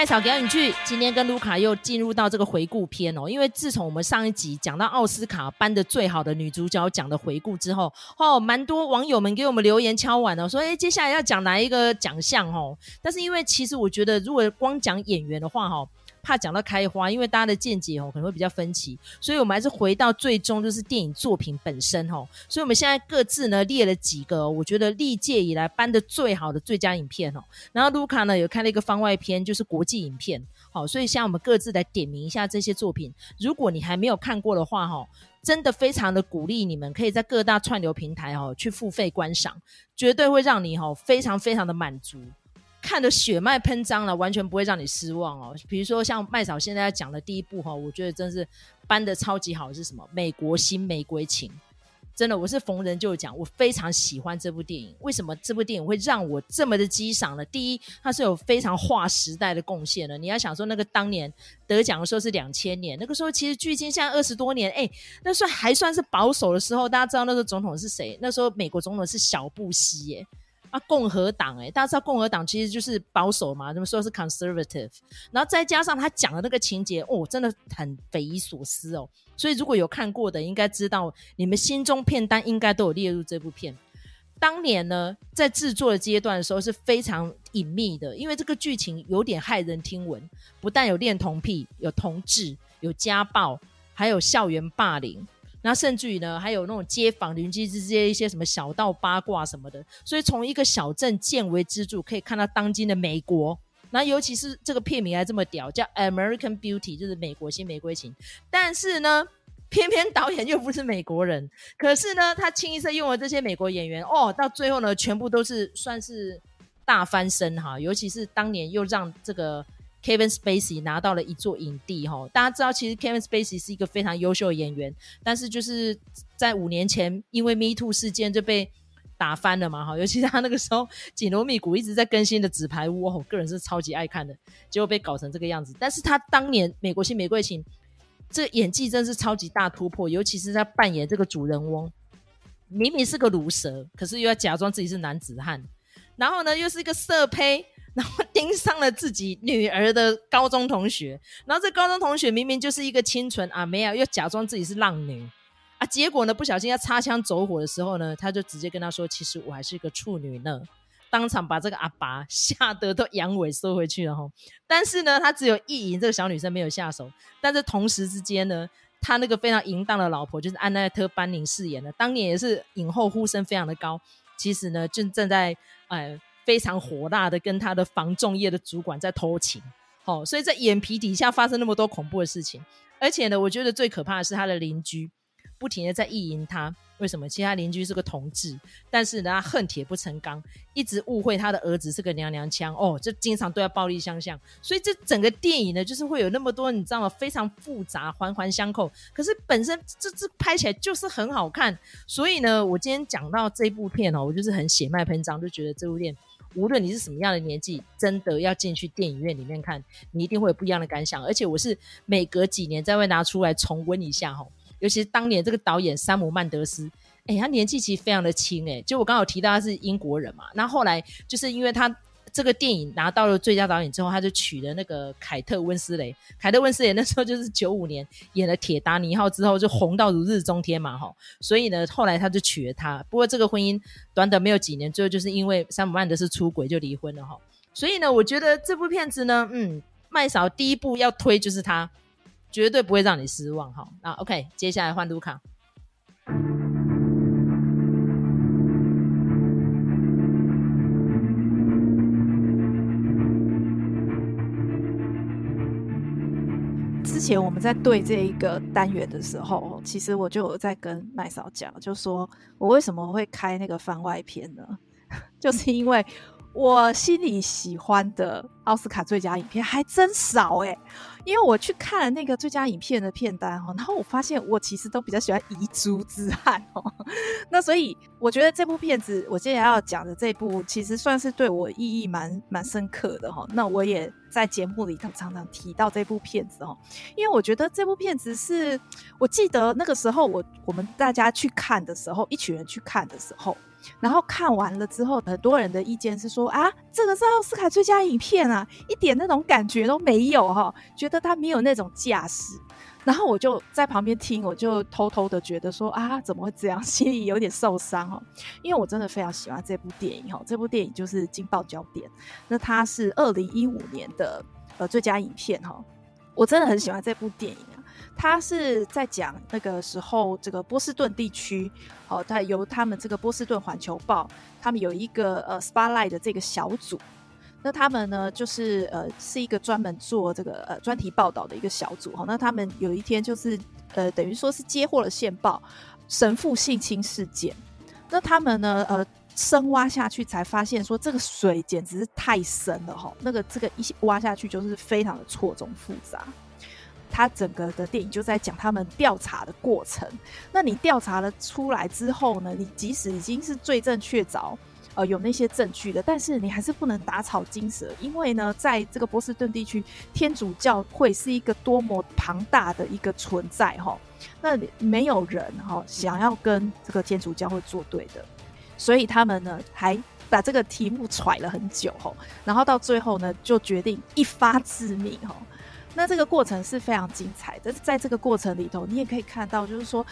麦草给你去，今天跟卢卡又进入到这个回顾篇哦。因为自从我们上一集讲到奥斯卡颁的最好的女主角奖的回顾之后，哦，蛮多网友们给我们留言敲碗哦，说哎，接下来要讲哪一个奖项哦？但是因为其实我觉得，如果光讲演员的话哈。怕讲到开花，因为大家的见解哦可能会比较分歧，所以我们还是回到最终就是电影作品本身哦。所以我们现在各自呢列了几个我觉得历届以来颁的最好的最佳影片哦。然后卢卡呢有看了一个番外篇，就是国际影片。好，所以现在我们各自来点名一下这些作品。如果你还没有看过的话哈，真的非常的鼓励你们可以在各大串流平台哦去付费观赏，绝对会让你哈非常非常的满足。看得血脉喷张了，完全不会让你失望哦。比如说像麦嫂现在要讲的第一部哈，我觉得真是搬得超级好，是什么？美国新玫瑰情，真的，我是逢人就讲，我非常喜欢这部电影。为什么这部电影会让我这么的激赏呢？第一，它是有非常划时代的贡献的。你要想说，那个当年得奖的时候是两千年，那个时候其实距今现在二十多年，哎，那算还算是保守的时候。大家知道那个总统是谁？那时候美国总统是小布希耶。啊，共和党哎、大家知道共和党其实就是保守嘛，怎么说是 conservative，然后再加上他讲的那个情节哦，真的很匪夷所思哦。所以如果有看过的，应该知道你们心中片单应该都有列入这部片。当年呢，在制作的阶段的时候是非常隐秘的，因为这个剧情有点骇人听闻，不但有恋童癖，有同志，有家暴，还有校园霸凌。那甚至于呢，还有那种街坊邻居之间一些什么小道八卦什么的，所以从一个小镇见微知著，可以看到当今的美国。那尤其是这个片名还这么屌，叫《American Beauty》，就是美国新玫瑰情。但是呢，偏偏导演又不是美国人，可是呢，他清一色用了这些美国演员哦，到最后呢，全部都是算是大翻身哈。尤其是当年又让这个。Kevin Spacey 拿到了一座影帝，哈，大家知道其实 Kevin Spacey 是一个非常优秀的演员，但是就是在五年前因为 Me Too 事件就被打翻了嘛，哈，尤其是他那个时候紧锣密鼓一直在更新的《纸牌屋》，我个人是超级爱看的，结果被搞成这个样子。但是他当年《美国新玫瑰情》这演技真是超级大突破，尤其是在扮演这个主人翁，明明是个鲁蛇，可是又要假装自己是男子汉，然后呢又是一个色胚。然后盯上了自己女儿的高中同学，然后这高中同学明明就是一个清纯阿妹啊，又假装自己是浪女啊，结果呢不小心要擦枪走火的时候呢，他就直接跟他说：“其实我还是一个处女呢。”当场把这个阿爸 吓得都阳痿收回去了哈。但是呢，他只有意淫这个小女生没有下手，但是同时之间呢，他那个非常淫荡的老婆就是安奈特·班宁饰演的，当年也是影后呼声非常的高。其实呢，正正在哎。非常火辣的跟他的防重业的主管在偷情，哦，所以在眼皮底下发生那么多恐怖的事情，而且呢，我觉得最可怕的是他的邻居不停的在意淫他，为什么？其他邻居是个同志，但是呢，他恨铁不成钢，一直误会他的儿子是个娘娘腔，哦，就经常对他暴力相向，所以这整个电影呢，就是会有那么多你知道吗？非常复杂，环环相扣，可是本身这这拍起来就是很好看，所以呢，我今天讲到这部片哦，我就是很血脉喷张，就觉得这部电影。无论你是什么样的年纪，真的要进去电影院里面看，你一定会有不一样的感想。而且我是每隔几年再会拿出来重温一下哈。尤其是当年这个导演山姆曼德斯，哎，他年纪其实非常的轻哎。就我刚好提到他是英国人嘛，那后来就是因为他。这个电影拿到了最佳导演之后，他就娶了那个凯特温斯雷。凯特温斯雷那时候 就是九五年演了《铁达尼号》之后就红到如日中天嘛，哈。所以呢，后来他就娶了她。不过这个婚姻短短没有几年，最后就是因为山姆曼德斯出轨就离婚了，哈。所以呢，我觉得这部片子呢，嗯，麦嫂第一部要推就是他，绝对不会让你失望，哈。那 OK，接下来换卢卡。前我们在对这一个单元的时候，其实我就有在跟麦嫂讲，就说我为什么会开那个番外篇呢？就是因为我心里喜欢的奥斯卡最佳影片还真少诶、欸。因为我去看了那个最佳影片的片单哦，然后我发现我其实都比较喜欢遗珠之憾哦，那所以我觉得这部片子我接下来要讲的这部其实算是对我意义蛮蛮深刻的哈。那我也在节目里头常常提到这部片子哦，因为我觉得这部片子是我记得那个时候我我们大家去看的时候，一群人去看的时候，然后看完了之后，很多人的意见是说啊，这个是奥斯卡最佳影片啊，一点那种感觉都没有哈，觉得他没有那种架势。然后我就在旁边听，我就偷偷的觉得说啊，怎么会这样？心里有点受伤哦，因为我真的非常喜欢这部电影哈。这部电影就是《惊爆焦点》，那它是二零一五年的呃最佳影片哈。我真的很喜欢这部电影他，是在讲那个时候这个波士顿地区哦，他由他们这个波士顿环球报，他们有一个呃 Spotlight 的这个小组。那他们呢，就是呃，是一个专门做这个呃专题报道的一个小组哈。那他们有一天就是呃，等于说是接获了线报，神父性侵事件。那他们呢，呃，深挖下去才发现说，这个水简直是太深了哈。那个这个一挖下去就是非常的错综复杂。他整个的电影就在讲他们调查的过程。那你调查了出来之后呢，你即使已经是罪证确凿。呃，有那些证据的，但是你还是不能打草惊蛇，因为呢，在这个波士顿地区，天主教会是一个多么庞大的一个存在哈，那没有人哈想要跟这个天主教会作对的，所以他们呢还把这个题目揣了很久哈，然后到最后呢就决定一发致命哈，那这个过程是非常精彩的，在这个过程里头，你也可以看到，就是说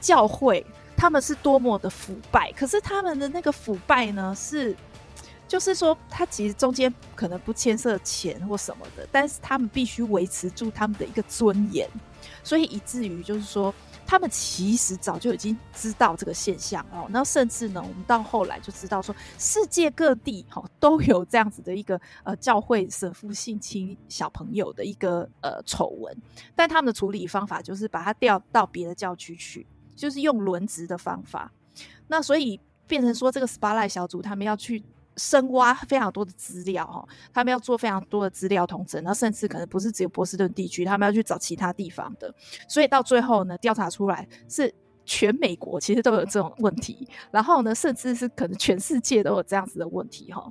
教会。他们是多么的腐败，可是他们的那个腐败呢，是就是说，他其实中间可能不牵涉钱或什么的，但是他们必须维持住他们的一个尊严，所以以至于就是说，他们其实早就已经知道这个现象哦。那甚至呢，我们到后来就知道说，世界各地哈都有这样子的一个呃教会神父性侵小朋友的一个呃丑闻，但他们的处理方法就是把他调到别的教区去。就是用轮值的方法，那所以变成说这个 s p a l i g h t 小组他们要去深挖非常多的资料哈，他们要做非常多的资料统整，那甚至可能不是只有波士顿地区，他们要去找其他地方的，所以到最后呢，调查出来是全美国其实都有这种问题，然后呢，甚至是可能全世界都有这样子的问题哈。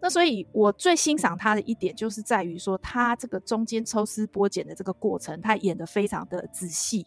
那所以我最欣赏他的一点就是在于说，他这个中间抽丝剥茧的这个过程，他演得非常的仔细。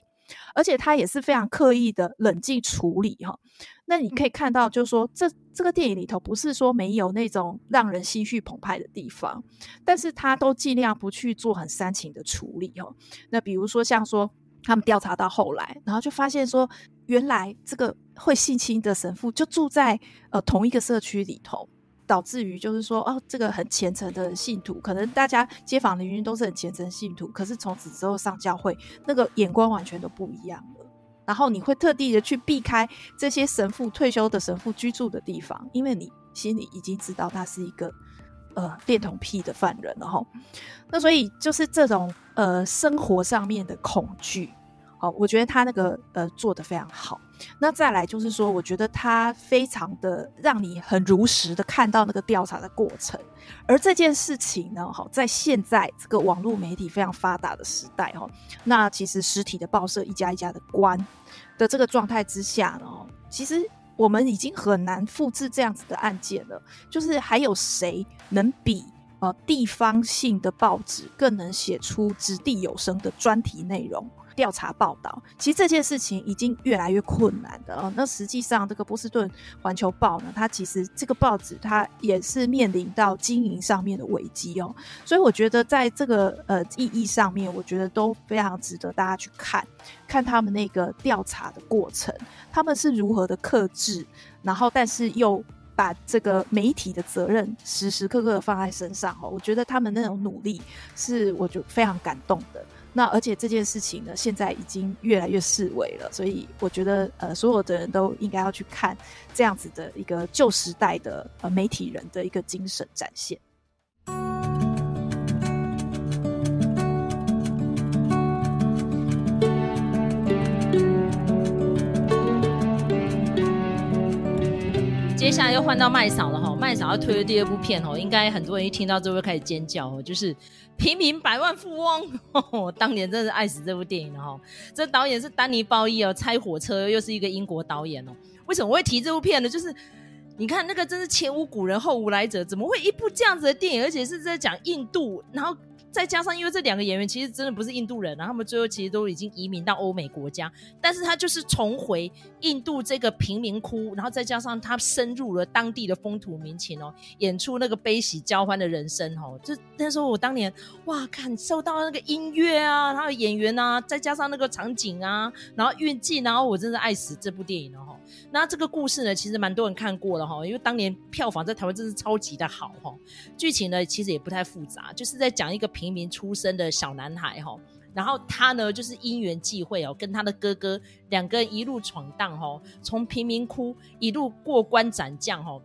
而且他也是非常刻意的冷静处理哈，那你可以看到，就是说这这个电影里头不是说没有那种让人心绪澎湃的地方，但是他都尽量不去做很煽情的处理哦。那比如说像说他们调查到后来，然后就发现说，原来这个会性侵的神父就住在呃同一个社区里头。导致于就是说，哦，这个很虔诚的信徒，可能大家街坊邻居都是很虔诚信徒，可是从此之后上教会，那个眼光完全都不一样了。然后你会特地的去避开这些神父退休的神父居住的地方，因为你心里已经知道他是一个呃恋童癖的犯人了哈。那所以就是这种呃生活上面的恐惧。哦，我觉得他那个呃做得非常好。那再来就是说，我觉得他非常的让你很如实的看到那个调查的过程。而这件事情呢，哈，在现在这个网络媒体非常发达的时代，哈，那其实实体的报社一家一家的关的这个状态之下呢，其实我们已经很难复制这样子的案件了。就是还有谁能比呃地方性的报纸更能写出掷地有声的专题内容？调查报道，其实这件事情已经越来越困难的哦。那实际上，这个波士顿环球报呢，它其实这个报纸它也是面临到经营上面的危机哦。所以我觉得在这个呃意义上面，我觉得都非常值得大家去看看他们那个调查的过程，他们是如何的克制，然后但是又把这个媒体的责任时时刻刻放在身上哦。我觉得他们那种努力是我就非常感动的。那而且这件事情呢，现在已经越来越式微了，所以我觉得呃，所有的人都应该要去看这样子的一个旧时代的呃媒体人的一个精神展现。下来又换到麦嫂了哈，麦嫂要推的第二部片哦，应该很多人一听到之后会开始尖叫哦，就是。平民百万富翁，我 当年真是爱死这部电影了哈！这导演是丹尼鲍伊哦，拆火车又是一个英国导演哦。为什么我会提这部片呢？就是你看那个真是前无古人后无来者，怎么会一部这样子的电影，而且是在讲印度，然后再加上因为这两个演员其实真的不是印度人，然后他们最后其实都已经移民到欧美国家，但是他就是重回印度这个贫民窟，然后再加上他深入了当地的风土民情哦，演出那个悲喜交欢的人生哦，就那时候我当年哇，感受到那个音乐啊，然后演员啊，再加上那个场景啊，然后运镜，然后我真的爱死这部电影了哈。那这个故事呢，其实蛮多人看过了哈，因为当年票房在台湾真是超级的好哈。剧情呢，其实也不太复杂，就是在讲一个平民出身的小男孩哈，然后他呢就是因缘际会哦，跟他的哥哥两个人一路闯荡哈，从贫民窟一路过关斩将哈，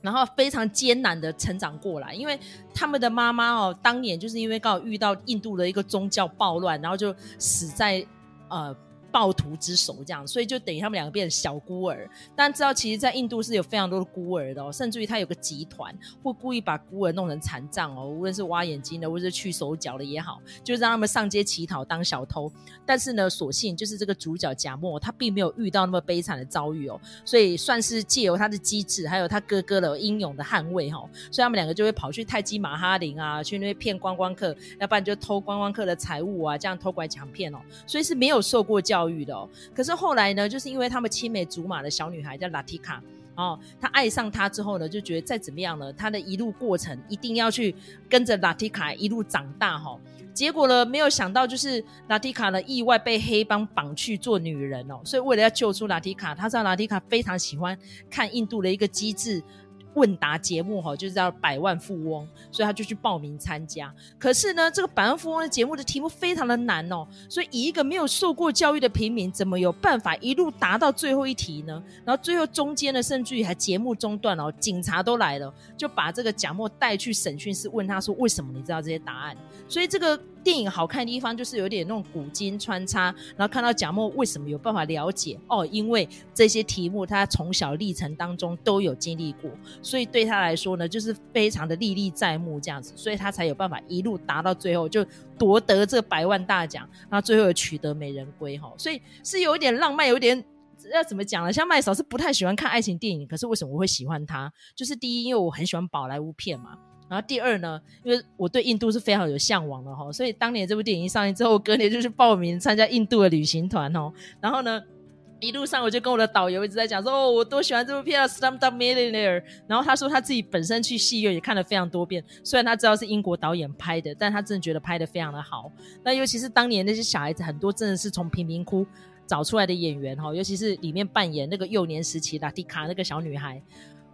然后非常艰难的成长过来，因为他们的妈妈哦，当年就是因为刚好遇到印度的一个宗教暴乱，然后就死在呃。暴徒之手这样，所以就等于他们两个变成小孤儿。但知道其实，在印度是有非常多的孤儿的哦，甚至于他有个集团会故意把孤儿弄成残障哦，无论是挖眼睛的，或者是去手脚的也好，就让他们上街乞讨当小偷。但是呢，所幸就是这个主角贾默，他并没有遇到那么悲惨的遭遇哦，所以算是借由他的机智，还有他哥哥的英勇的捍卫哈，所以他们两个就会跑去泰姬玛哈林啊，去那边骗观光客，要不然就偷观光客的财物啊，这样偷拐抢骗哦，所以是没有受过教教育的哦，可是后来呢，就是因为他们青梅竹马的小女孩叫拉提卡哦，她爱上他之后呢，就觉得再怎么样呢，他的一路过程一定要去跟着拉提卡一路长大哈。结果呢，没有想到就是拉提卡呢意外被黑帮绑去做女人哦，所以为了要救出拉提卡，他知道拉提卡非常喜欢看印度的一个机智。问答节目哈，就是叫百万富翁，所以他就去报名参加。可是呢，这个百万富翁的节目的题目非常的难哦，所以以一个没有受过教育的平民，怎么有办法一路答到最后一题呢？然后最后中间呢，甚至于还节目中断哦，警察都来了，就把这个贾默带去审讯室，问他说：“为什么你知道这些答案？”所以这个。电影好看的地方就是有点那种古今穿插，然后看到贾莫为什么有办法了解哦，因为这些题目他从小历程当中都有经历过，所以对他来说呢，就是非常的历历在目这样子，所以他才有办法一路达到最后就夺得这百万大奖，然后最后取得美人归哈，所以是有一点浪漫，有一点要怎么讲呢？像麦嫂是不太喜欢看爱情电影，可是为什么我会喜欢他？就是第一，因为我很喜欢宝莱坞片嘛。然后第二呢，因为我对印度是非常有向往的哈，所以当年这部电影一上映之后，隔年就去报名参加印度的旅行团哦。然后呢，一路上我就跟我的导游一直在讲说，哦，我多喜欢这部片啊，《Slumdog Millionaire》。然后他说他自己本身去戏院也看了非常多遍，虽然他知道是英国导演拍的，但他真的觉得拍的非常的好。那尤其是当年那些小孩子很多真的是从贫民窟找出来的演员哈，尤其是里面扮演那个幼年时期拉蒂卡那个小女孩。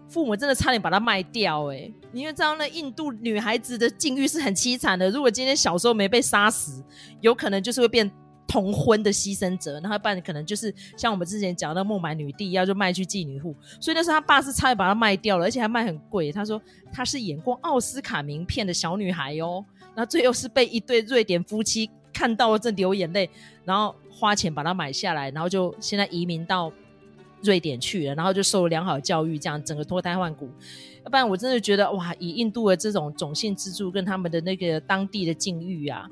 父母真的差点把她卖掉哎、欸！因为这样的印度女孩子的境遇是很凄惨的。如果今天小时候没被杀死，有可能就是会变童婚的牺牲者，那不然可能就是像我们之前讲的孟买女帝要就卖去妓女户。所以那时候他爸是差点把她卖掉了，而且还卖很贵。他说她是演过奥斯卡名片的小女孩哦，那最后是被一对瑞典夫妻看到了，正流眼泪，然后花钱把她买下来，然后就现在移民到。瑞典去了，然后就受了良好教育，这样整个脱胎换骨。要不然我真的觉得哇，以印度的这种种姓制度跟他们的那个当地的境遇啊，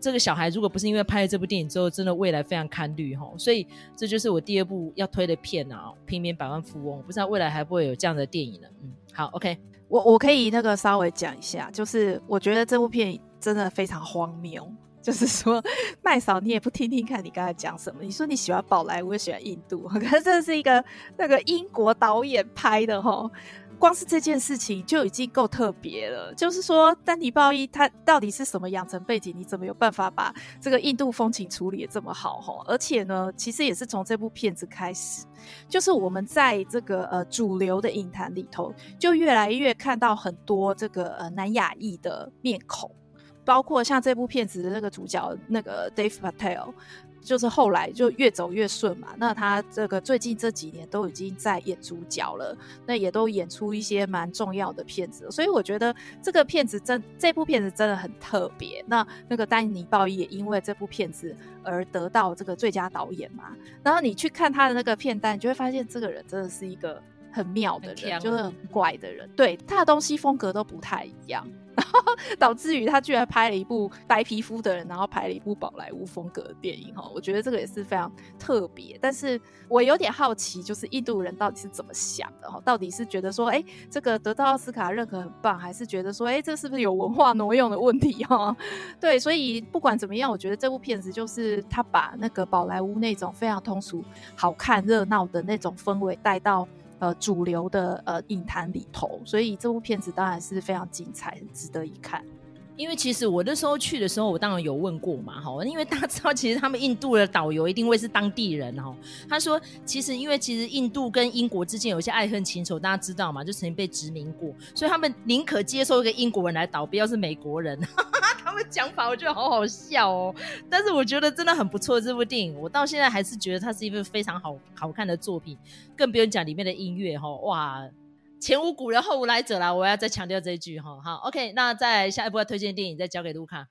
这个小孩如果不是因为拍了这部电影之后，真的未来非常堪虑哈。所以这就是我第二部要推的片啊，《平民百万富翁》。不知道未来还不会有这样的电影呢？嗯，好，OK，我我可以那个稍微讲一下，就是我觉得这部片真的非常荒谬。就是说，麦嫂，你也不听听看，你刚才讲什么？你说你喜欢宝莱坞，喜欢印度，可是这是一个那个英国导演拍的吼，光是这件事情就已经够特别了。就是说，丹尼鲍伊他到底是什么养成背景？你怎么有办法把这个印度风情处理的这么好吼？而且呢，其实也是从这部片子开始，就是我们在这个呃主流的影坛里头，就越来越看到很多这个呃南亚裔的面孔。包括像这部片子的那个主角那个 Dave Patel，就是后来就越走越顺嘛。那他这个最近这几年都已经在演主角了，那也都演出一些蛮重要的片子。所以我觉得这个片子真，这部片子真的很特别。那那个丹尼鲍伊也因为这部片子而得到这个最佳导演嘛。然后你去看他的那个片单，你就会发现这个人真的是一个很妙的人，就是很怪的人。对，他的东西风格都不太一样。然后 导致于他居然拍了一部白皮肤的人，然后拍了一部宝莱坞风格的电影哈，我觉得这个也是非常特别。但是我有点好奇，就是印度人到底是怎么想的哈？到底是觉得说，哎，这个得到奥斯卡认可很棒，还是觉得说，哎，这是不是有文化挪用的问题哈？对，所以不管怎么样，我觉得这部片子就是他把那个宝莱坞那种非常通俗、好看、热闹的那种氛围带到。呃，主流的呃影坛里头，所以这部片子当然是非常精彩，值得一看。因为其实我那时候去的时候，我当然有问过嘛，哈，因为大家知道，其实他们印度的导游一定会是当地人，哈。他说，其实因为其实印度跟英国之间有一些爱恨情仇，大家知道嘛，就曾经被殖民过，所以他们宁可接受一个英国人来导，不要是美国人。他们讲法我觉得好好笑哦，但是我觉得真的很不错。这部电影我到现在还是觉得它是一部非常好好看的作品，更不用讲里面的音乐，哈，哇。前无古人后无来者啦！我要再强调这一句哈。好，OK，那再下一部要推荐电影，再交给卢卡。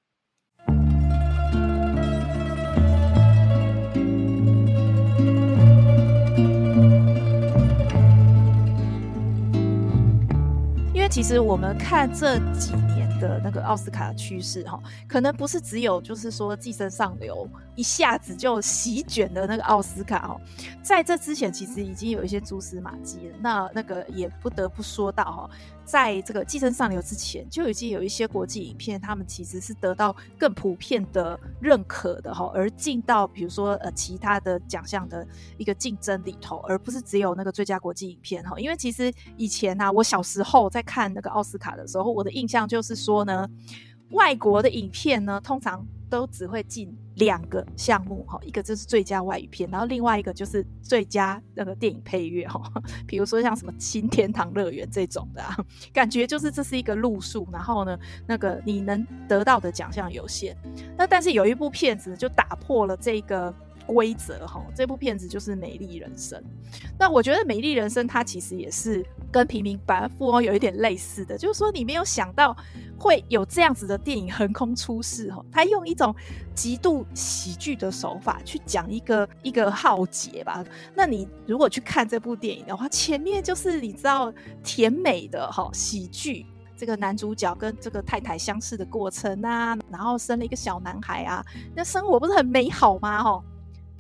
因为其实我们看这几年的那个奥斯卡趋势哈，可能不是只有就是说寄生上流。一下子就席卷的那个奥斯卡哦，在这之前其实已经有一些蛛丝马迹了。那那个也不得不说到哈，在这个《寄生上流》之前，就已经有一些国际影片，他们其实是得到更普遍的认可的哈，而进到比如说呃其他的奖项的一个竞争里头，而不是只有那个最佳国际影片哈。因为其实以前呢，我小时候在看那个奥斯卡的时候，我的印象就是说呢，外国的影片呢，通常都只会进两个项目哈，一个就是最佳外语片，然后另外一个就是最佳那个电影配乐哈，比如说像什么《新天堂乐园》这种的啊，感觉就是这是一个路数，然后呢，那个你能得到的奖项有限，那但是有一部片子就打破了这个。规则哈，这部片子就是《美丽人生》。那我觉得《美丽人生》它其实也是跟《平民百富翁》有一点类似的，就是说你没有想到会有这样子的电影横空出世哈。他用一种极度喜剧的手法去讲一个一个浩劫吧。那你如果去看这部电影的话，前面就是你知道甜美的哈喜剧，这个男主角跟这个太太相识的过程啊，然后生了一个小男孩啊，那生活不是很美好吗？哈。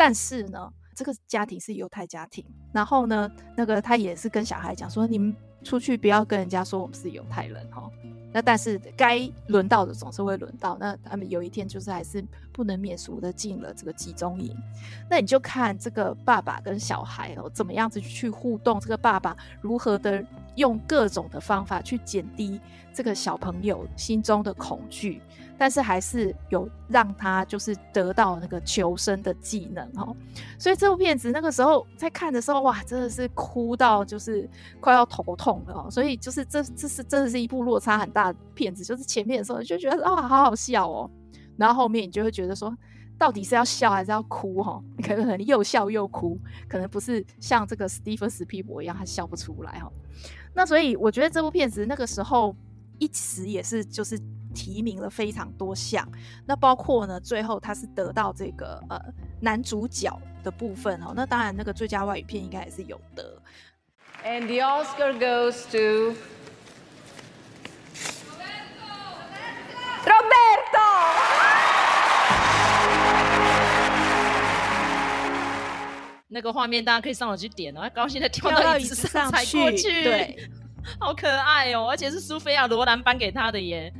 但是呢，这个家庭是犹太家庭，然后呢，那个他也是跟小孩讲说，你们出去不要跟人家说我们是犹太人哈。那但是该轮到的总是会轮到，那他们有一天就是还是不能免俗的进了这个集中营。那你就看这个爸爸跟小孩哦，怎么样子去互动，这个爸爸如何的用各种的方法去减低这个小朋友心中的恐惧。但是还是有让他就是得到那个求生的技能哦，所以这部片子那个时候在看的时候，哇，真的是哭到就是快要头痛了。所以就是这这是真的是一部落差很大的片子，就是前面的时候你就觉得啊好好笑哦，然后后面你就会觉得说到底是要笑还是要哭哈？你可能又笑又哭，可能不是像这个史蒂芬史匹柏一样他笑不出来哈。那所以我觉得这部片子那个时候一直也是就是。提名了非常多项，那包括呢，最后他是得到这个呃男主角的部分哦，那当然那个最佳外语片应该也是有的。And the Oscar goes to Roberto。那个画面大家可以上网去点哦，他高兴的跳到椅子上踩过去，对，好可爱哦，而且是苏菲亚罗兰颁给他的耶。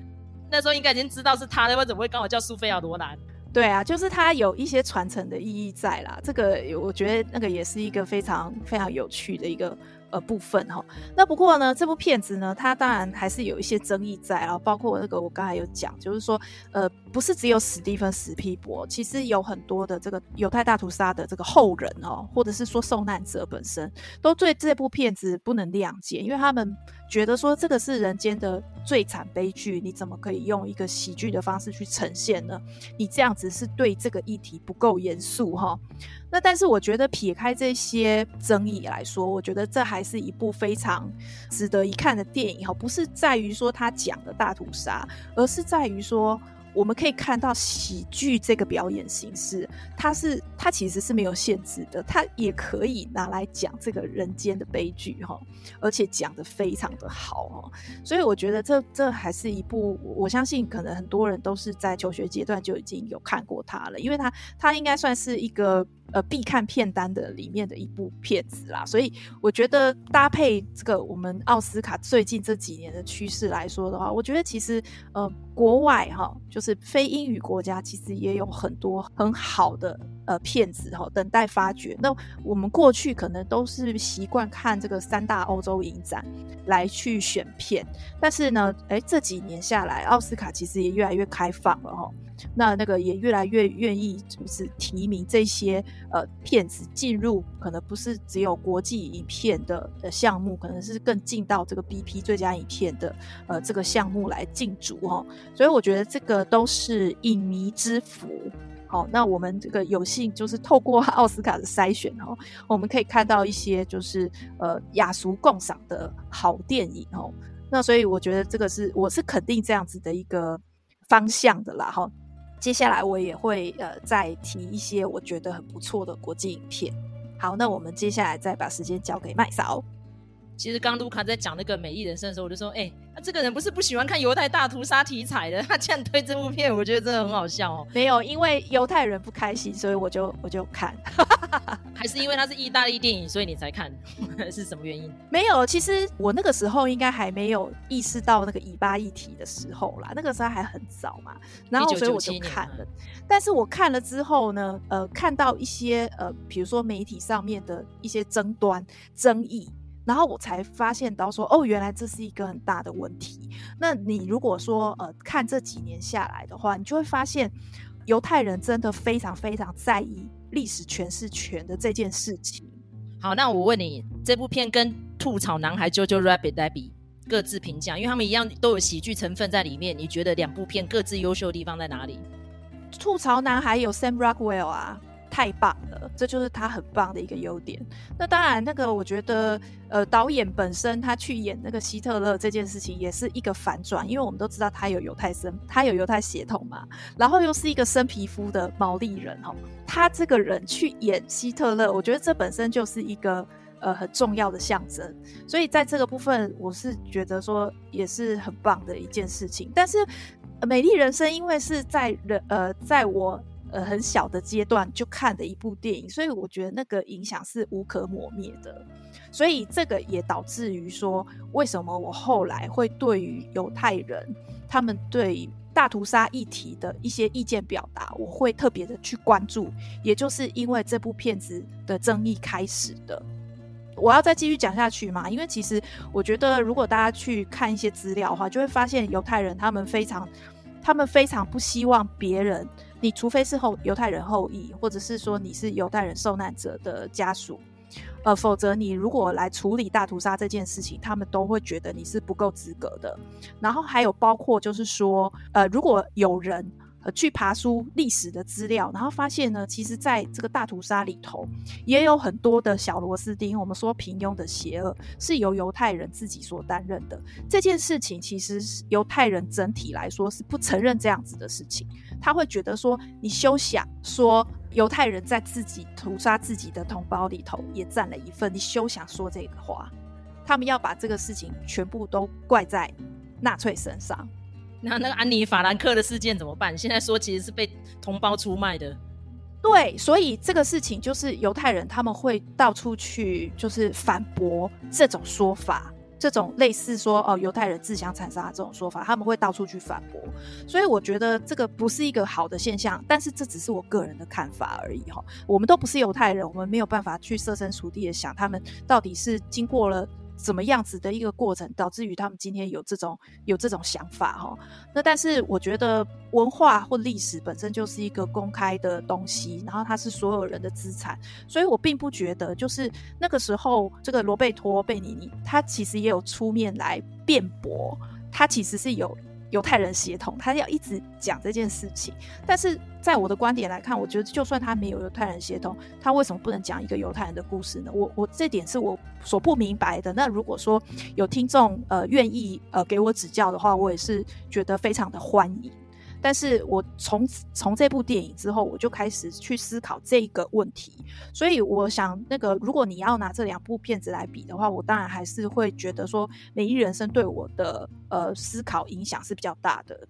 那时候应该已经知道是他的，为什么会刚好叫苏菲亚罗兰？对啊，就是他有一些传承的意义在啦。这个我觉得那个也是一个非常非常有趣的一个。呃，部分哈，那不过呢，这部片子呢，它当然还是有一些争议在啊，包括那个我刚才有讲，就是说，呃，不是只有史蒂芬史皮博，其实有很多的这个犹太大屠杀的这个后人哦，或者是说受难者本身，都对这部片子不能谅解，因为他们觉得说这个是人间的最惨悲剧，你怎么可以用一个喜剧的方式去呈现呢？你这样子是对这个议题不够严肃哈。那但是我觉得撇开这些争议来说，我觉得这还是一部非常值得一看的电影哈，不是在于说他讲的大屠杀，而是在于说我们可以看到喜剧这个表演形式，它是它其实是没有限制的，它也可以拿来讲这个人间的悲剧哈，而且讲的非常的好哦，所以我觉得这这还是一部，我相信可能很多人都是在求学阶段就已经有看过它了，因为它它应该算是一个。呃，必看片单的里面的一部片子啦，所以我觉得搭配这个我们奥斯卡最近这几年的趋势来说的话，我觉得其实呃，国外哈，就是非英语国家，其实也有很多很好的呃片子哈，等待发掘。那我们过去可能都是习惯看这个三大欧洲影展来去选片，但是呢，哎，这几年下来，奥斯卡其实也越来越开放了哈。那那个也越来越愿意就是提名这些呃片子进入，可能不是只有国际影片的的项目，可能是更进到这个 BP 最佳影片的呃这个项目来竞逐哦。所以我觉得这个都是影迷之福。好，那我们这个有幸就是透过奥斯卡的筛选哦，我们可以看到一些就是呃雅俗共赏的好电影哦。那所以我觉得这个是我是肯定这样子的一个方向的啦哈。接下来我也会呃再提一些我觉得很不错的国际影片。好，那我们接下来再把时间交给麦嫂。其实刚刚卢卡在讲那个《美丽人生》的时候，我就说，哎、欸，那、啊、这个人不是不喜欢看犹太大屠杀题材的，他竟然推这部片，我觉得真的很好笑哦。没有，因为犹太人不开心，所以我就我就看。还是因为他是意大利电影，所以你才看？是什么原因？没有，其实我那个时候应该还没有意识到那个以巴议题的时候啦，那个时候还很早嘛。然后所以我就看了，但是我看了之后呢，呃，看到一些呃，比如说媒体上面的一些争端、争议。然后我才发现到说，哦，原来这是一个很大的问题。那你如果说，呃，看这几年下来的话，你就会发现，犹太人真的非常非常在意历史诠释权的这件事情。好，那我问你，这部片跟吐槽男孩 Jojo Rabbit 来比，各自评价，因为他们一样都有喜剧成分在里面。你觉得两部片各自优秀的地方在哪里？吐槽男孩有 Sam Rockwell 啊。太棒了，这就是他很棒的一个优点。那当然，那个我觉得，呃，导演本身他去演那个希特勒这件事情也是一个反转，因为我们都知道他有犹太生，他有犹太血统嘛，然后又是一个深皮肤的毛利人哦，他这个人去演希特勒，我觉得这本身就是一个呃很重要的象征。所以在这个部分，我是觉得说也是很棒的一件事情。但是，美丽人生因为是在人呃在我。呃，很小的阶段就看的一部电影，所以我觉得那个影响是无可磨灭的。所以这个也导致于说，为什么我后来会对于犹太人他们对大屠杀议题的一些意见表达，我会特别的去关注，也就是因为这部片子的争议开始的。我要再继续讲下去嘛？因为其实我觉得，如果大家去看一些资料的话，就会发现犹太人他们非常，他们非常不希望别人。你除非是后犹太人后裔，或者是说你是犹太人受难者的家属，呃，否则你如果来处理大屠杀这件事情，他们都会觉得你是不够资格的。然后还有包括就是说，呃，如果有人。呃，去爬书历史的资料，然后发现呢，其实在这个大屠杀里头，也有很多的小螺丝钉。我们说平庸的邪恶是由犹太人自己所担任的。这件事情，其实是犹太人整体来说是不承认这样子的事情。他会觉得说，你休想说犹太人在自己屠杀自己的同胞里头也占了一份，你休想说这个话。他们要把这个事情全部都怪在纳粹身上。那那个安妮·法兰克的事件怎么办？现在说其实是被同胞出卖的。对，所以这个事情就是犹太人他们会到处去就是反驳这种说法，这种类似说哦犹太人自相残杀这种说法，他们会到处去反驳。所以我觉得这个不是一个好的现象，但是这只是我个人的看法而已哈。我们都不是犹太人，我们没有办法去设身处地的想他们到底是经过了。怎么样子的一个过程，导致于他们今天有这种有这种想法哈？那但是我觉得文化或历史本身就是一个公开的东西，然后它是所有人的资产，所以我并不觉得就是那个时候这个罗贝托·贝尼尼他其实也有出面来辩驳，他其实是有。犹太人协同，他要一直讲这件事情。但是在我的观点来看，我觉得就算他没有犹太人协同，他为什么不能讲一个犹太人的故事呢？我我这点是我所不明白的。那如果说有听众呃愿意呃给我指教的话，我也是觉得非常的欢迎。但是我从从这部电影之后，我就开始去思考这个问题。所以我想，那个如果你要拿这两部片子来比的话，我当然还是会觉得说，《美丽人生》对我的呃思考影响是比较大的。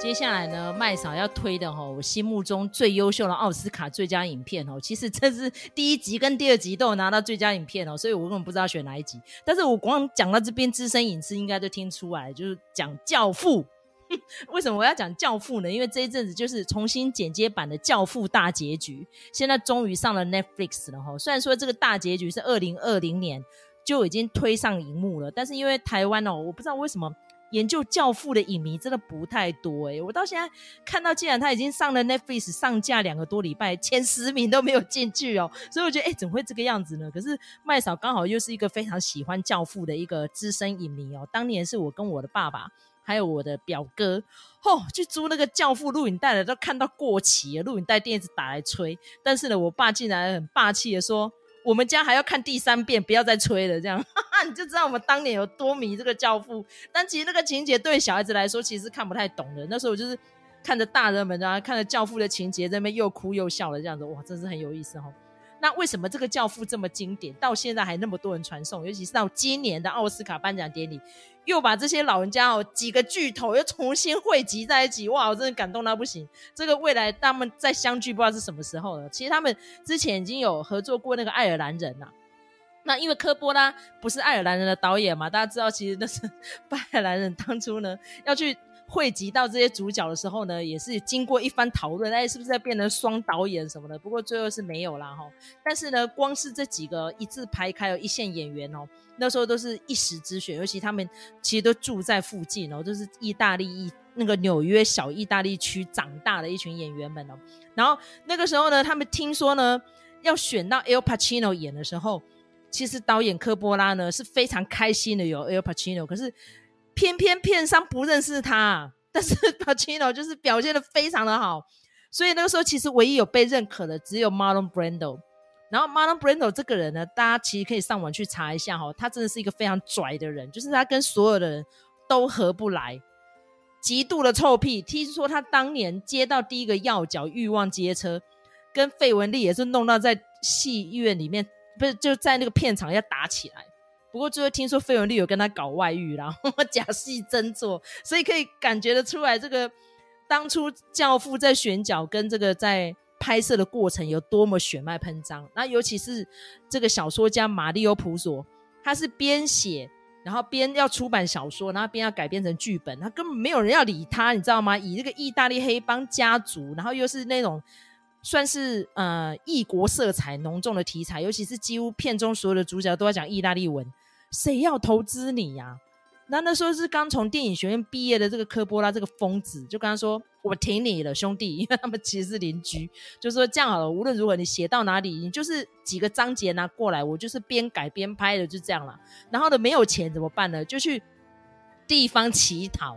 接下来呢，麦嫂要推的哈，我心目中最优秀的奥斯卡最佳影片哦，其实这是第一集跟第二集都有拿到最佳影片哦，所以我根本不知道选哪一集。但是我光讲到这边，资深影视应该都听出来，就是讲《教父》。为什么我要讲《教父》呢？因为这一阵子就是重新剪接版的《教父》大结局，现在终于上了 Netflix 了哈。虽然说这个大结局是二零二零年就已经推上荧幕了，但是因为台湾哦，我不知道为什么。研究《教父》的影迷真的不太多哎、欸，我到现在看到，既然他已经上了 Netflix 上架两个多礼拜，前十名都没有进去哦，所以我觉得哎、欸，怎么会这个样子呢？可是麦嫂刚好又是一个非常喜欢《教父》的一个资深影迷哦，当年是我跟我的爸爸还有我的表哥，哦，去租那个《教父》录影带的，都看到过期，录影带店一直打来催，但是呢，我爸竟然很霸气的说。我们家还要看第三遍，不要再催了，这样哈哈，你就知道我们当年有多迷这个教父。但其实那个情节对小孩子来说，其实看不太懂的。那时候我就是看着大人们啊，看着教父的情节，在那边又哭又笑的这样子，哇，真是很有意思哦。那为什么这个教父这么经典，到现在还那么多人传颂？尤其是到今年的奥斯卡颁奖典礼，又把这些老人家哦几个巨头又重新汇集在一起，哇，我真的感动到不行。这个未来他们再相聚，不知道是什么时候了。其实他们之前已经有合作过那个爱尔兰人呐、啊。那因为科波拉不是爱尔兰人的导演嘛，大家知道，其实那是 爱尔兰人当初呢要去。汇集到这些主角的时候呢，也是经过一番讨论，哎，是不是要变成双导演什么的？不过最后是没有啦哈。但是呢，光是这几个一字排开的一线演员哦，那时候都是一时之选，尤其他们其实都住在附近哦，都是意大利意那个纽约小意大利区长大的一群演员们哦。然后那个时候呢，他们听说呢要选到 Al Pacino 演的时候，其实导演科波拉呢是非常开心的有 Al Pacino，可是。偏偏片商不认识他，但是 Pacino 就是表现的非常的好，所以那个时候其实唯一有被认可的只有 Marlon Brando。然后 Marlon Brando 这个人呢，大家其实可以上网去查一下哈，他真的是一个非常拽的人，就是他跟所有的人都合不来，极度的臭屁。听说他当年接到第一个要角《欲望街车》，跟费雯丽也是弄到在戏院里面，不是就在那个片场要打起来。不过最后听说费雯丽有跟他搞外遇，然后假戏真做，所以可以感觉得出来，这个当初教父在选角跟这个在拍摄的过程有多么血脉喷张。那尤其是这个小说家马利欧普索，他是边写，然后边要出版小说，然后边要改编成剧本，他根本没有人要理他，你知道吗？以这个意大利黑帮家族，然后又是那种算是呃异国色彩浓重的题材，尤其是几乎片中所有的主角都在讲意大利文。谁要投资你呀、啊？那那时候是刚从电影学院毕业的这个科波拉这个疯子，就跟他说：“我挺你了，兄弟。”因为他们其实是邻居，就说这样好了，无论如何你写到哪里，你就是几个章节拿过来，我就是边改边拍的，就这样了。然后呢，没有钱怎么办呢？就去地方乞讨。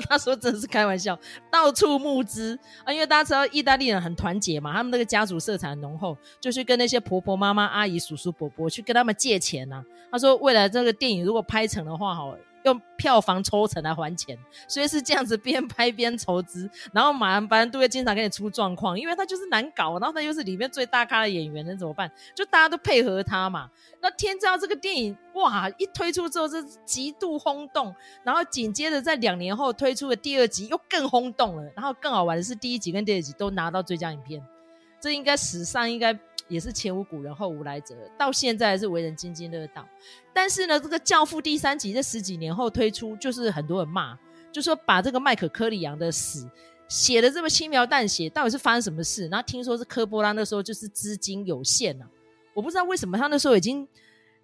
他说：“真的是开玩笑，到处募资啊！因为大家知道意大利人很团结嘛，他们那个家族色彩很浓厚，就去跟那些婆婆妈妈、阿姨、叔叔、伯伯去跟他们借钱呐、他说，未来这个电影如果拍成的话，好。”用票房抽成来还钱，所以是这样子边拍边筹资，然后马兰班都会经常给你出状况，因为他就是难搞，然后他又是里面最大咖的演员，那怎么办？就大家都配合他嘛。那天知道这个电影哇，一推出之后是极度轰动，然后紧接着在两年后推出的第二集又更轰动了，然后更好玩的是第一集跟第二集都拿到最佳影片，这应该史上应该。也是前无古人后无来者，到现在是为人津津乐道。但是呢，这个《教父》第三集这十几年后推出，就是很多人骂，就说把这个麦克·科里昂的死写的这么轻描淡写，到底是发生什么事？然后听说是科波拉那时候就是资金有限啊，我不知道为什么他那时候已经。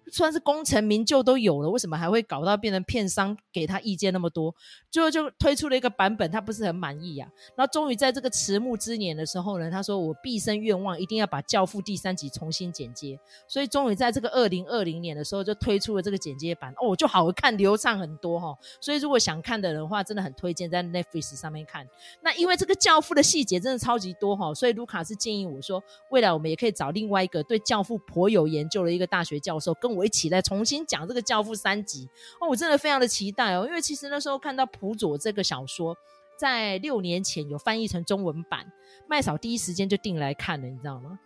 算是功成名就都有了，为什么还会搞到变成片商给他意见那么多？最后就推出了一个版本，他不是很满意啊。然后终于在这个迟暮之年的时候呢，他说：“我毕生愿望一定要把《教父》第三集重新剪接。”所以终于在这个二零二零年的时候就推出了这个剪接版哦，就好看流畅很多哈、哦。所以如果想看的人话，真的很推荐在 Netflix 上面看。那因为这个《教父》的细节真的超级多哈、哦，所以卢卡斯建议我说，未来我们也可以找另外一个对《教父》颇有研究的一个大学教授跟我。我一起来重新讲这个《教父》三集哦，我真的非常的期待哦，因为其实那时候看到浦佐这个小说在六年前有翻译成中文版，麦嫂第一时间就订来看了，你知道吗？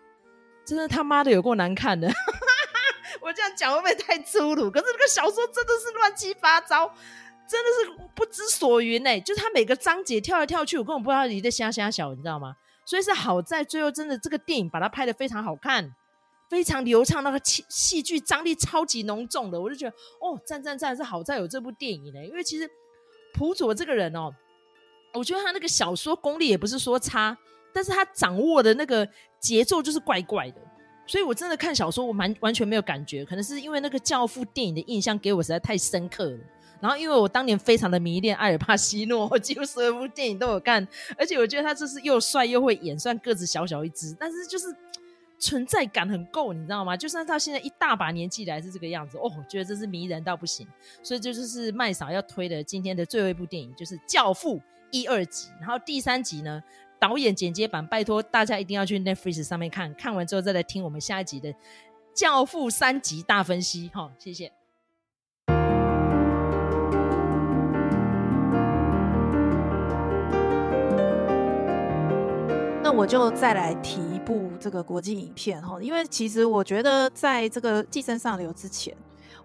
真的他妈的有够难看的，我这样讲会不会太粗鲁？可是这个小说真的是乱七八糟，真的是不知所云哎、就是他每个章节跳来跳去，我根本不知道你在瞎瞎小，你知道吗？所以是好在最后真的这个电影把它拍得非常好看，非常流畅，那个戏戏剧张力超级浓重的，我就觉得哦，赞赞赞，是好在有这部电影呢、因为其实普佐这个人哦，我觉得他那个小说功力也不是说差。但是他掌握的那个节奏就是怪怪的，所以我真的看小说我蛮完全没有感觉，可能是因为那个教父电影的印象给我实在太深刻了。然后因为我当年非常的迷恋阿尔帕西诺，我几乎所有部电影都有看，而且我觉得他就是又帅又会演，算个子小小一只，但是就是存在感很够，你知道吗？就算到现在一大把年纪来是这个样子，哦，我觉得这是迷人到不行。所以这就是麦嫂要推的今天的最后一部电影，就是《教父》一二集，然后第三集呢，导演剪接版，拜托大家一定要去 Netflix 上面看，看完之后再来听我们下一集的《教父》三集大分析。哈，谢谢。那我就再来提部这个国际影片哈，因为其实我觉得在这个《寄生上流》之前，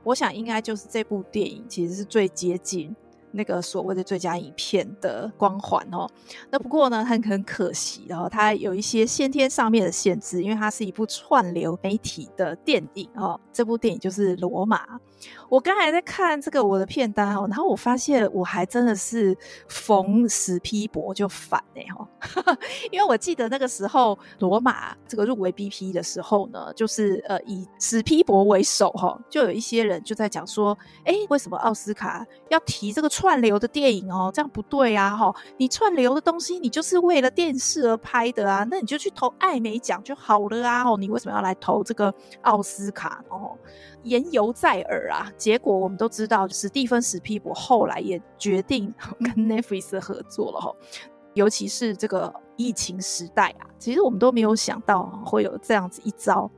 我想应该就是这部电影其实是最接近。那个所谓的最佳影片的光环哦，那不过呢，很很可惜，然后它有一些先天上面的限制，因为它是一部串流媒体的电影哦。这部电影就是《罗马》。我刚才在看这个我的片单哦，然后我发现我还真的是逢史匹柏就反哎哈，因为我记得那个时候《罗马》这个入围 BP 的时候呢，就是呃以史匹柏为首哈，就有一些人就在讲说，哎，为什么奥斯卡要提这个？串流的电影哦，这样不对啊！哈，你串流的东西，你就是为了电视而拍的啊，那你就去投艾美奖就好了啊！哦，你为什么要来投这个奥斯卡？哦，言犹在耳啊。结果我们都知道，史蒂芬史皮博后来也决定跟 Netflix 合作了哈。尤其是这个疫情时代啊，其实我们都没有想到会有这样子一招。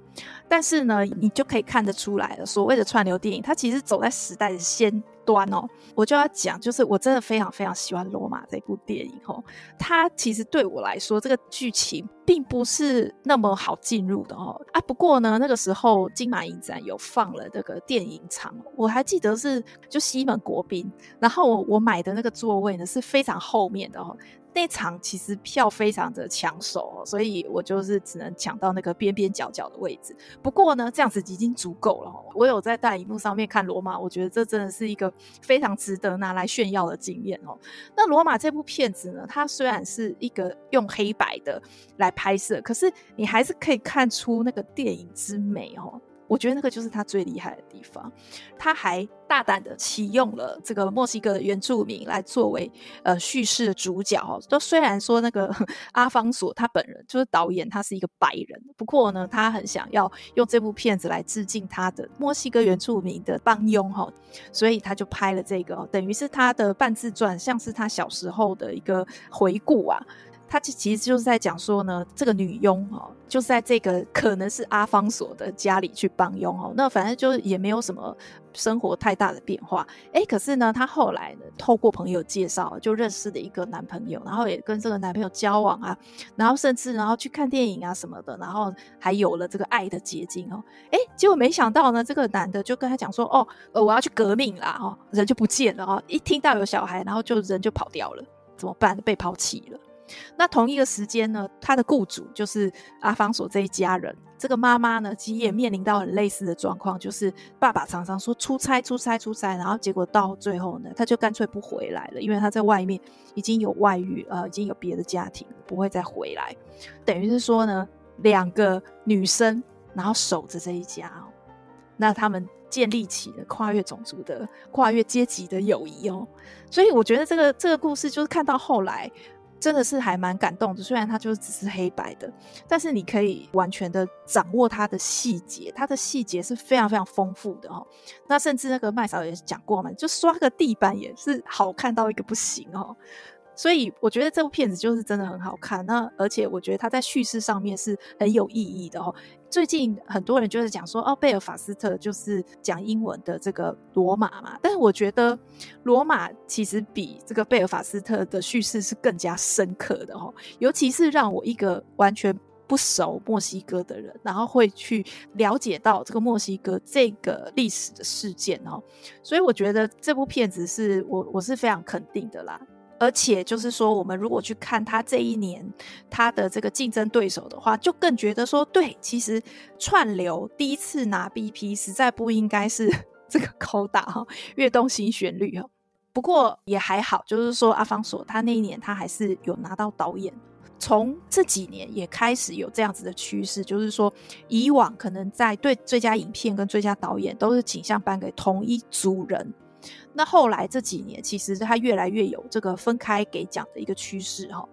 但是呢，你就可以看得出来了，所谓的串流电影，它其实走在时代的先端哦。我就要讲，就是我真的非常非常喜欢《罗马》这部电影哦。它其实对我来说，这个剧情并不是那么好进入的哦。啊，不过呢，那个时候金马影展有放了这个电影场，我还记得是就西门国宾，然后我我买的那个座位呢是非常后面的哦。那场其实票非常的抢手，所以我就是只能抢到那个边边角角的位置。不过呢，这样子已经足够了。我有在大荧幕上面看《罗马》，我觉得这真的是一个非常值得拿来炫耀的经验哦。那《罗马》这部片子呢，它虽然是一个用黑白的来拍摄，可是你还是可以看出那个电影之美哦。我觉得那个就是他最厉害的地方，他还大胆的启用了这个墨西哥原住民来作为呃叙事的主角哦。都虽然说那个 阿方索他本人就是导演，他是一个白人，不过呢，他很想要用这部片子来致敬他的墨西哥原住民的帮佣哈，所以他就拍了这个，等于是他的半自传，像是他小时候的一个回顾啊。他其其实就是在讲说呢，这个女佣哦，就是在这个可能是阿方索的家里去帮佣哦。那反正就也没有什么生活太大的变化。哎，可是呢，她后来呢，透过朋友介绍，就认识了一个男朋友，然后也跟这个男朋友交往啊，然后甚至然后去看电影啊什么的，然后还有了这个爱的结晶哦。哎，结果没想到呢，这个男的就跟他讲说，哦，呃，我要去革命啦，哦，人就不见了哦。一听到有小孩，然后就人就跑掉了，怎么办？被抛弃了。那同一个时间呢，他的雇主就是阿方索这一家人。这个妈妈呢，其实也面临到很类似的状况，就是爸爸常常说出差、出差、出差，然后结果到最后呢，他就干脆不回来了，因为他在外面已经有外遇，呃，已经有别的家庭，不会再回来。等于是说呢，两个女生然后守着这一家哦，那他们建立起了跨越种族的、跨越阶级的友谊哦。所以我觉得这个这个故事就是看到后来。真的是还蛮感动的，虽然它就只是黑白的，但是你可以完全的掌握它的细节，它的细节是非常非常丰富的哦。那甚至那个麦嫂也讲过嘛，就刷个地板也是好看到一个不行哦。所以我觉得这部片子就是真的很好看。那而且我觉得它在叙事上面是很有意义的哦。最近很多人就是讲说，哦，贝尔法斯特就是讲英文的这个罗马嘛。但是我觉得罗马其实比这个贝尔法斯特的叙事是更加深刻的哦，尤其是让我一个完全不熟墨西哥的人，然后会去了解到这个墨西哥这个历史的事件哦。所以我觉得这部片子是我我是非常肯定的啦。而且就是说，我们如果去看他这一年他的这个竞争对手的话，就更觉得说，对，其实串流第一次拿 BP 实在不应该是这个扣打哈，跃动新旋律哈。不过也还好，就是说阿方索他那一年他还是有拿到导演。从这几年也开始有这样子的趋势，就是说以往可能在对最佳影片跟最佳导演都是倾向颁给同一组人。那后来这几年，其实他越来越有这个分开给奖的一个趋势哈，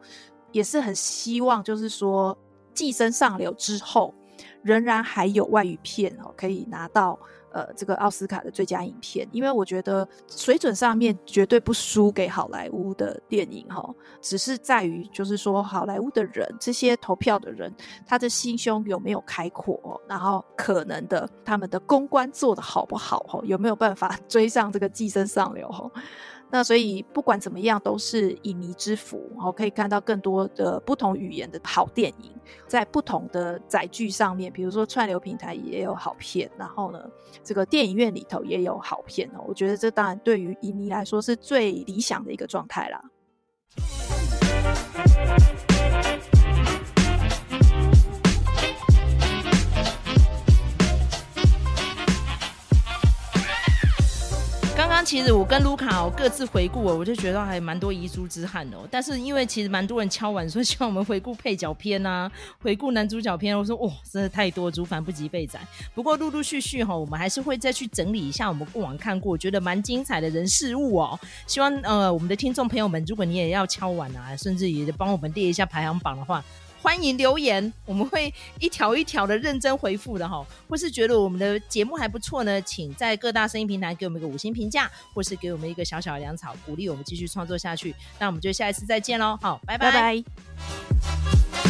也是很希望，就是说《寄生上流》之后，仍然还有外语片哦可以拿到。呃，这个奥斯卡的最佳影片，因为我觉得水准上面绝对不输给好莱坞的电影哈，只是在于就是说好莱坞的人，这些投票的人，他的心胸有没有开阔，然后可能的他们的公关做的好不好哈，有没有办法 追上这个寄生上流哈。那所以不管怎么样，都是影迷之福。然后可以看到更多的不同语言的好电影，在不同的载具上面，比如说串流平台也有好片，然后呢，这个电影院里头也有好片哦。我觉得这当然对于影迷来说是最理想的一个状态啦。其实我跟卢卡哦各自回顾哦，我就觉得还蛮多遗珠之憾哦。但是因为其实蛮多人敲碗说希望我们回顾配角片啊，回顾男主角片。我说哇，真的太多，族繁不及备宰。不过陆陆续续哈，我们还是会再去整理一下我们过往看过，觉得蛮精彩的人事物哦。希望呃我们的听众朋友们，如果你也要敲碗啊，甚至也帮我们列一下排行榜的话。欢迎留言，我们会一条一条的认真回复的哈。或是觉得我们的节目还不错呢，请在各大声音平台给我们一个五星评价，或是给我们一个小小的粮草，鼓励我们继续创作下去。那我们就下一次再见喽，好，拜拜。拜拜。